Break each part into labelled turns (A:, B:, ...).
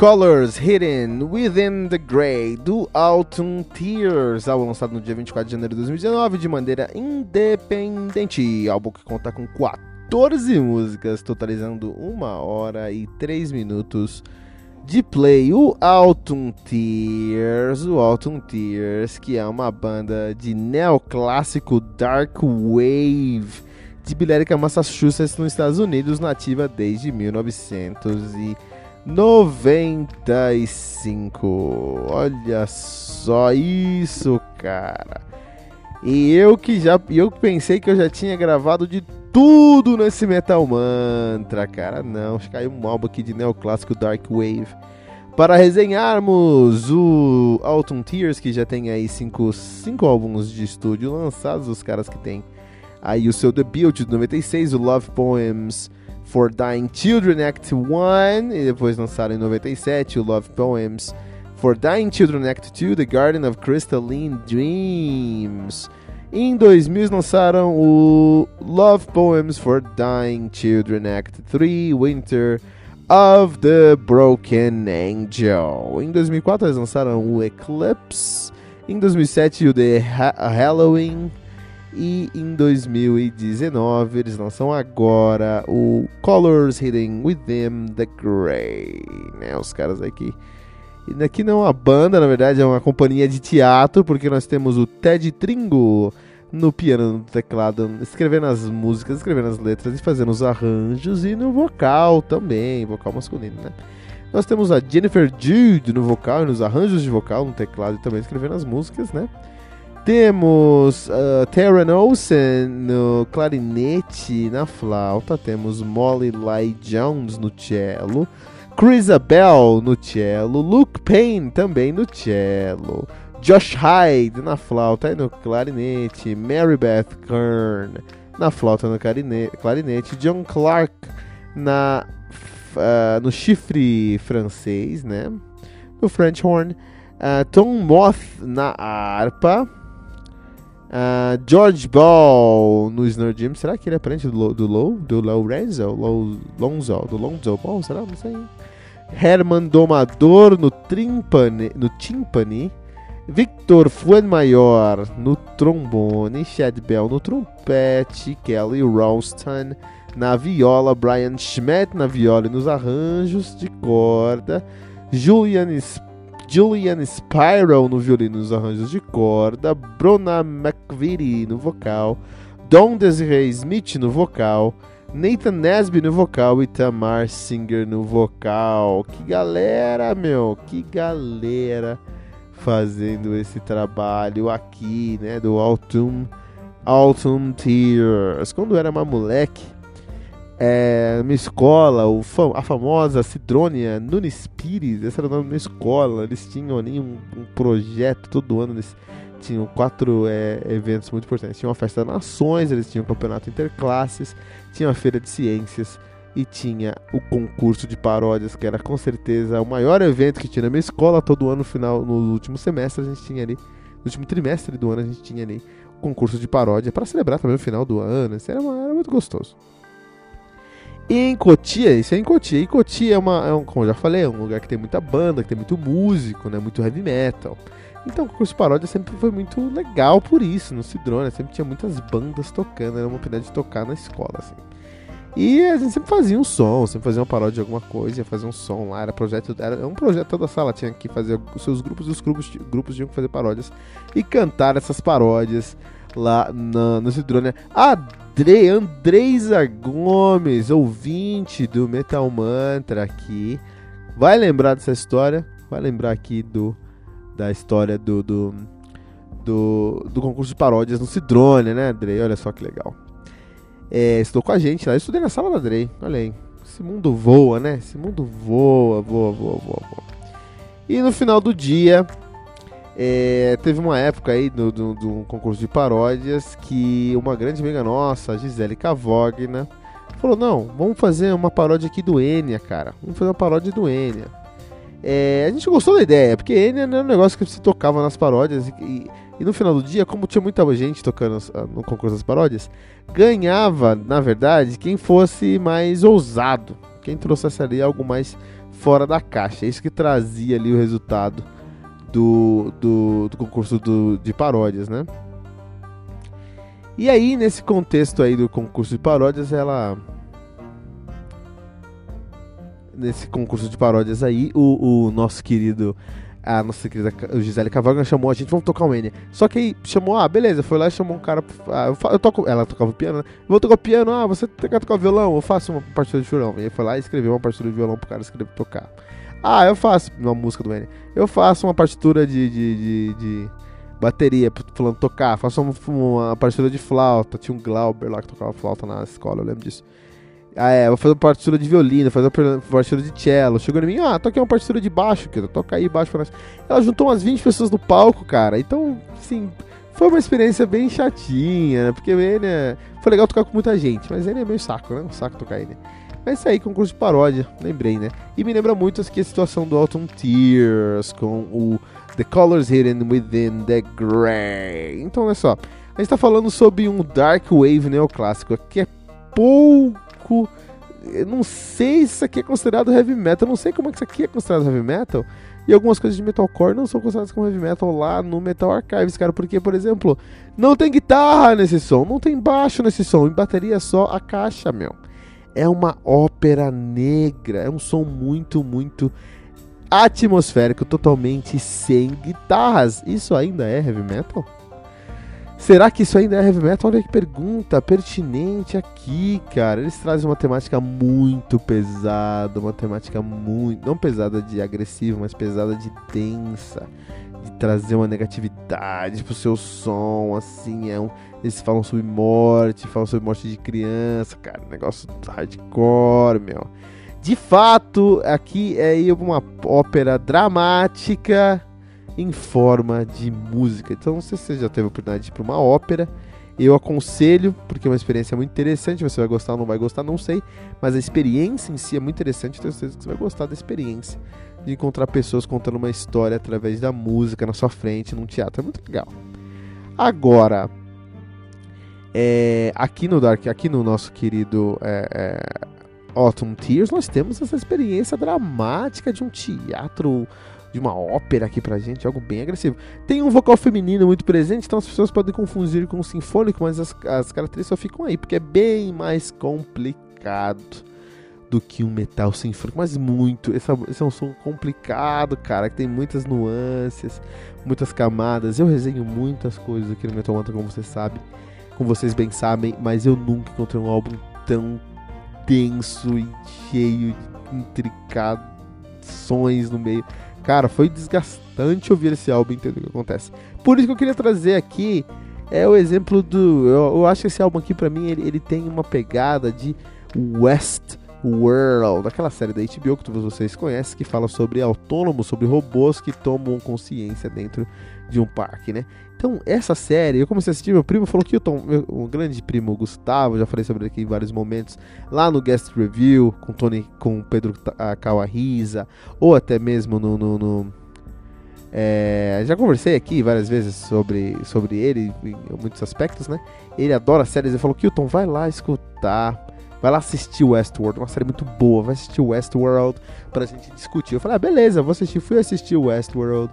A: Colors Hidden Within the Grey, do Autumn Tears, álbum lançado no dia 24 de janeiro de 2019 de maneira independente. Álbum que conta com 14 músicas, totalizando 1 hora e 3 minutos de play. O Autumn Tears, o Autumn Tears, que é uma banda de neoclássico Dark Wave de Billerica, Massachusetts, nos Estados Unidos, nativa desde 1900 e 95. Olha só isso, cara. E eu que já eu pensei que eu já tinha gravado de tudo nesse Metal Mantra, cara. Não, caiu um álbum aqui de neoclássico Dark Wave. Para resenharmos o Autumn Tears, que já tem aí cinco, cinco álbuns de estúdio lançados, os caras que tem aí o seu debut de 96, o Love Poems for Dying Children Act 1 e depois lançaram em 97 o Love Poems for Dying Children Act 2 The Garden of Crystalline Dreams. Em 2000 lançaram o Love Poems for Dying Children Act 3 Winter of the Broken Angel. Em 2004 eles lançaram o Eclipse. Em 2007 o The ha Halloween e em 2019 eles lançam agora o Colors Hidden Within the Grey, né? Os caras aqui. E aqui não é uma banda, na verdade é uma companhia de teatro, porque nós temos o Ted Tringo no piano, no teclado, escrevendo as músicas, escrevendo as letras e fazendo os arranjos e no vocal também, vocal masculino, né? Nós temos a Jennifer Jude no vocal e nos arranjos de vocal, no teclado e também escrevendo as músicas, né? Temos uh, Terran Olsen no clarinete na flauta. Temos Molly Lai Jones no cello. Chris Abel no cello. Luke Payne também no cello. Josh Hyde na flauta e no clarinete. Mary Beth Kern na flauta e no clarinete. John Clark na, uh, no chifre francês, né? No French horn. Uh, Tom Moth na harpa. Uh, George Ball no Snare Jim. Será que ele é parente do, do Low? Do Lorenzo? Low, Lonzo? Do Lonzo Ball? Será? Não sei. Herman Domador no, trimpane, no timpani. Victor Fuenmayor no trombone. Chad Bell no trompete. Kelly Ralston na viola. Brian Schmidt na viola e nos arranjos de corda. Julian Sp Julian Spiral no violino e nos arranjos de corda, Bruna McVitie no vocal, Don Desiree Smith no vocal, Nathan Nesby no vocal e Tamar Singer no vocal. Que galera, meu, que galera fazendo esse trabalho aqui, né, do Autumn, Autumn Tears. Quando eu era uma moleque, é, numa escola, o, a famosa Cidrônia Nunes Pires, esse era o nome da escola, eles tinham ali um, um projeto todo ano, eles tinham quatro é, eventos muito importantes. Tinha uma festa das nações, eles tinham um campeonato interclasses, tinha a feira de ciências e tinha o concurso de paródias, que era com certeza o maior evento que tinha na minha escola. Todo ano, no final, no último semestre, a gente tinha ali, no último trimestre do ano, a gente tinha ali o concurso de paródia para celebrar também o final do ano. Isso era, uma, era muito gostoso. E em Cotia, isso é em Cotia. E Cotia é, uma, é um, como eu já falei, é um lugar que tem muita banda, que tem muito músico, né, muito heavy metal. Então o concurso paródia sempre foi muito legal por isso, no Cidrone, sempre tinha muitas bandas tocando, era uma oportunidade de tocar na escola, assim. E a gente sempre fazia um som, sempre fazia uma paródia de alguma coisa, ia fazer um som lá, era projeto, era um projeto toda a sala tinha que fazer os seus grupos os grupos, grupos tinham que fazer paródias e cantar essas paródias lá na, no Cidrone. Andrei, Andreisa Gomes, ouvinte do Metal Mantra aqui, vai lembrar dessa história, vai lembrar aqui do da história do do, do, do concurso de paródias no Cidrone, né, Andrei? Olha só que legal é, estudou com a gente lá. Estudei na sala da Drey, olha aí. Esse mundo voa, né? Esse mundo voa, voa, voa, voa, voa. E no final do dia, é, teve uma época aí do, do, do, concurso de paródias que uma grande amiga nossa, a Gisele Cavogna, falou: Não, vamos fazer uma paródia aqui do Enya, cara. Vamos fazer uma paródia do Enya. É, a gente gostou da ideia, porque Enya era um negócio que se tocava nas paródias e, e no final do dia, como tinha muita gente tocando ah, no concurso das paródias, ganhava, na verdade, quem fosse mais ousado, quem trouxesse ali algo mais fora da caixa. É isso que trazia ali o resultado do, do, do concurso do, de paródias, né? E aí, nesse contexto aí do concurso de paródias, ela. Nesse concurso de paródias aí, o, o nosso querido a nossa querida Gisele Cavalga chamou a gente, vamos tocar um N. Só que aí chamou, ah, beleza, foi lá e chamou um cara. Ah, eu, toco, ela tocava piano, né? Vou tocar piano, ah, você quer tocar violão? Eu faço uma partitura de violão. E aí foi lá e escreveu uma partitura de violão pro cara escrever tocar. Ah, eu faço uma música do N. Eu faço uma partitura de, de, de, de bateria, falando tocar. Faço uma, uma partitura de flauta. Tinha um Glauber lá que tocava flauta na escola, eu lembro disso. Ah, é, vou fazer uma partitura de violino, fazer uma partitura de cello. Chegou em mim, ah, toquei uma partitura de baixo, que toca aí baixo pra nós. Ela juntou umas 20 pessoas no palco, cara. Então, assim, foi uma experiência bem chatinha, né? Porque ele é... foi legal tocar com muita gente, mas ele é meio saco, né? Um saco tocar ele. Mas isso aí, concurso de paródia, lembrei, né? E me lembra muito aqui a situação do Autumn Tears com o The Colors Hidden Within the Grey. Então, olha só, a gente tá falando sobre um Dark Wave neoclássico que é pouco. Eu não sei se isso aqui é considerado heavy metal. Eu não sei como é que isso aqui é considerado heavy metal. E algumas coisas de metalcore não são consideradas como heavy metal lá no Metal Archives, cara. Porque, por exemplo, não tem guitarra nesse som, não tem baixo nesse som. Em bateria é só a caixa, meu. É uma ópera negra. É um som muito, muito atmosférico, totalmente sem guitarras. Isso ainda é heavy metal? Será que isso ainda é heavy metal? Olha que pergunta pertinente aqui, cara. Eles trazem uma temática muito pesada, uma temática muito. não pesada de agressivo, mas pesada de densa. De trazer uma negatividade pro seu som, assim. É um, eles falam sobre morte, falam sobre morte de criança, cara. Negócio hardcore, meu. De fato, aqui é uma ópera dramática em forma de música. Então, não sei se você já teve a oportunidade de ir para uma ópera. Eu aconselho, porque é uma experiência muito interessante. Você vai gostar ou não vai gostar, não sei. Mas a experiência em si é muito interessante. Tenho certeza que você vai gostar da experiência de encontrar pessoas contando uma história através da música na sua frente, num teatro. É muito legal. Agora, é, aqui no Dark, aqui no nosso querido é, é, Autumn Tears, nós temos essa experiência dramática de um teatro de uma ópera aqui pra gente, algo bem agressivo. Tem um vocal feminino muito presente, então as pessoas podem confundir com o sinfônico, mas as, as características só ficam aí, porque é bem mais complicado do que um metal sinfônico, mas muito. Esse, é, um som complicado, cara, que tem muitas nuances, muitas camadas. Eu resenho muitas coisas aqui no Metal Mantra, como você sabe, como vocês bem sabem, mas eu nunca encontrei um álbum tão denso e cheio de intricações no meio. Cara, foi desgastante ouvir esse álbum entender o que acontece. Por isso que eu queria trazer aqui é o exemplo do. Eu, eu acho que esse álbum aqui, pra mim, ele, ele tem uma pegada de West World, aquela série da HBO que todos vocês conhecem, que fala sobre autônomos, sobre robôs que tomam consciência dentro de um parque, né? Então, essa série, eu comecei a assistir, meu primo falou que o Tom, meu, um grande primo Gustavo, já falei sobre ele aqui em vários momentos, lá no Guest Review, com Tony, com Pedro Kawahiza, ou até mesmo no, no, no é, já conversei aqui várias vezes sobre, sobre ele em muitos aspectos, né? Ele adora séries. Ele falou: Kilton, vai lá escutar. Vai lá assistir Westworld, uma série muito boa. Vai assistir Westworld pra gente discutir. Eu falei: ah, beleza, vou assistir. Fui assistir Westworld.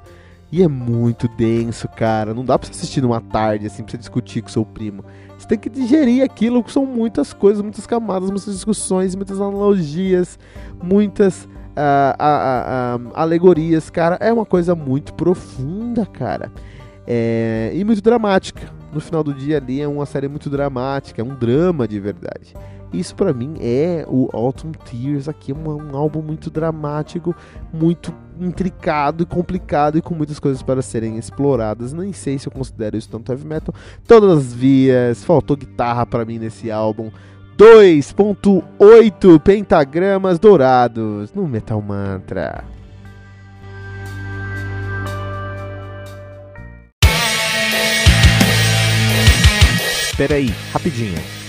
A: E é muito denso, cara. Não dá pra você assistir numa tarde, assim, pra você discutir com seu primo. Você tem que digerir aquilo, que são muitas coisas, muitas camadas, muitas discussões, muitas analogias, muitas uh, alegorias, cara. É uma coisa muito profunda, cara. É, e muito dramática. No final do dia ali é uma série muito dramática, é um drama de verdade. Isso para mim é o Autumn Tears aqui, um, um álbum muito dramático, muito intricado e complicado e com muitas coisas para serem exploradas. Nem sei se eu considero isso tanto heavy metal. Todas as vias, faltou guitarra para mim nesse álbum. 2.8 pentagramas dourados no Metal Mantra.
B: Espera aí, rapidinho.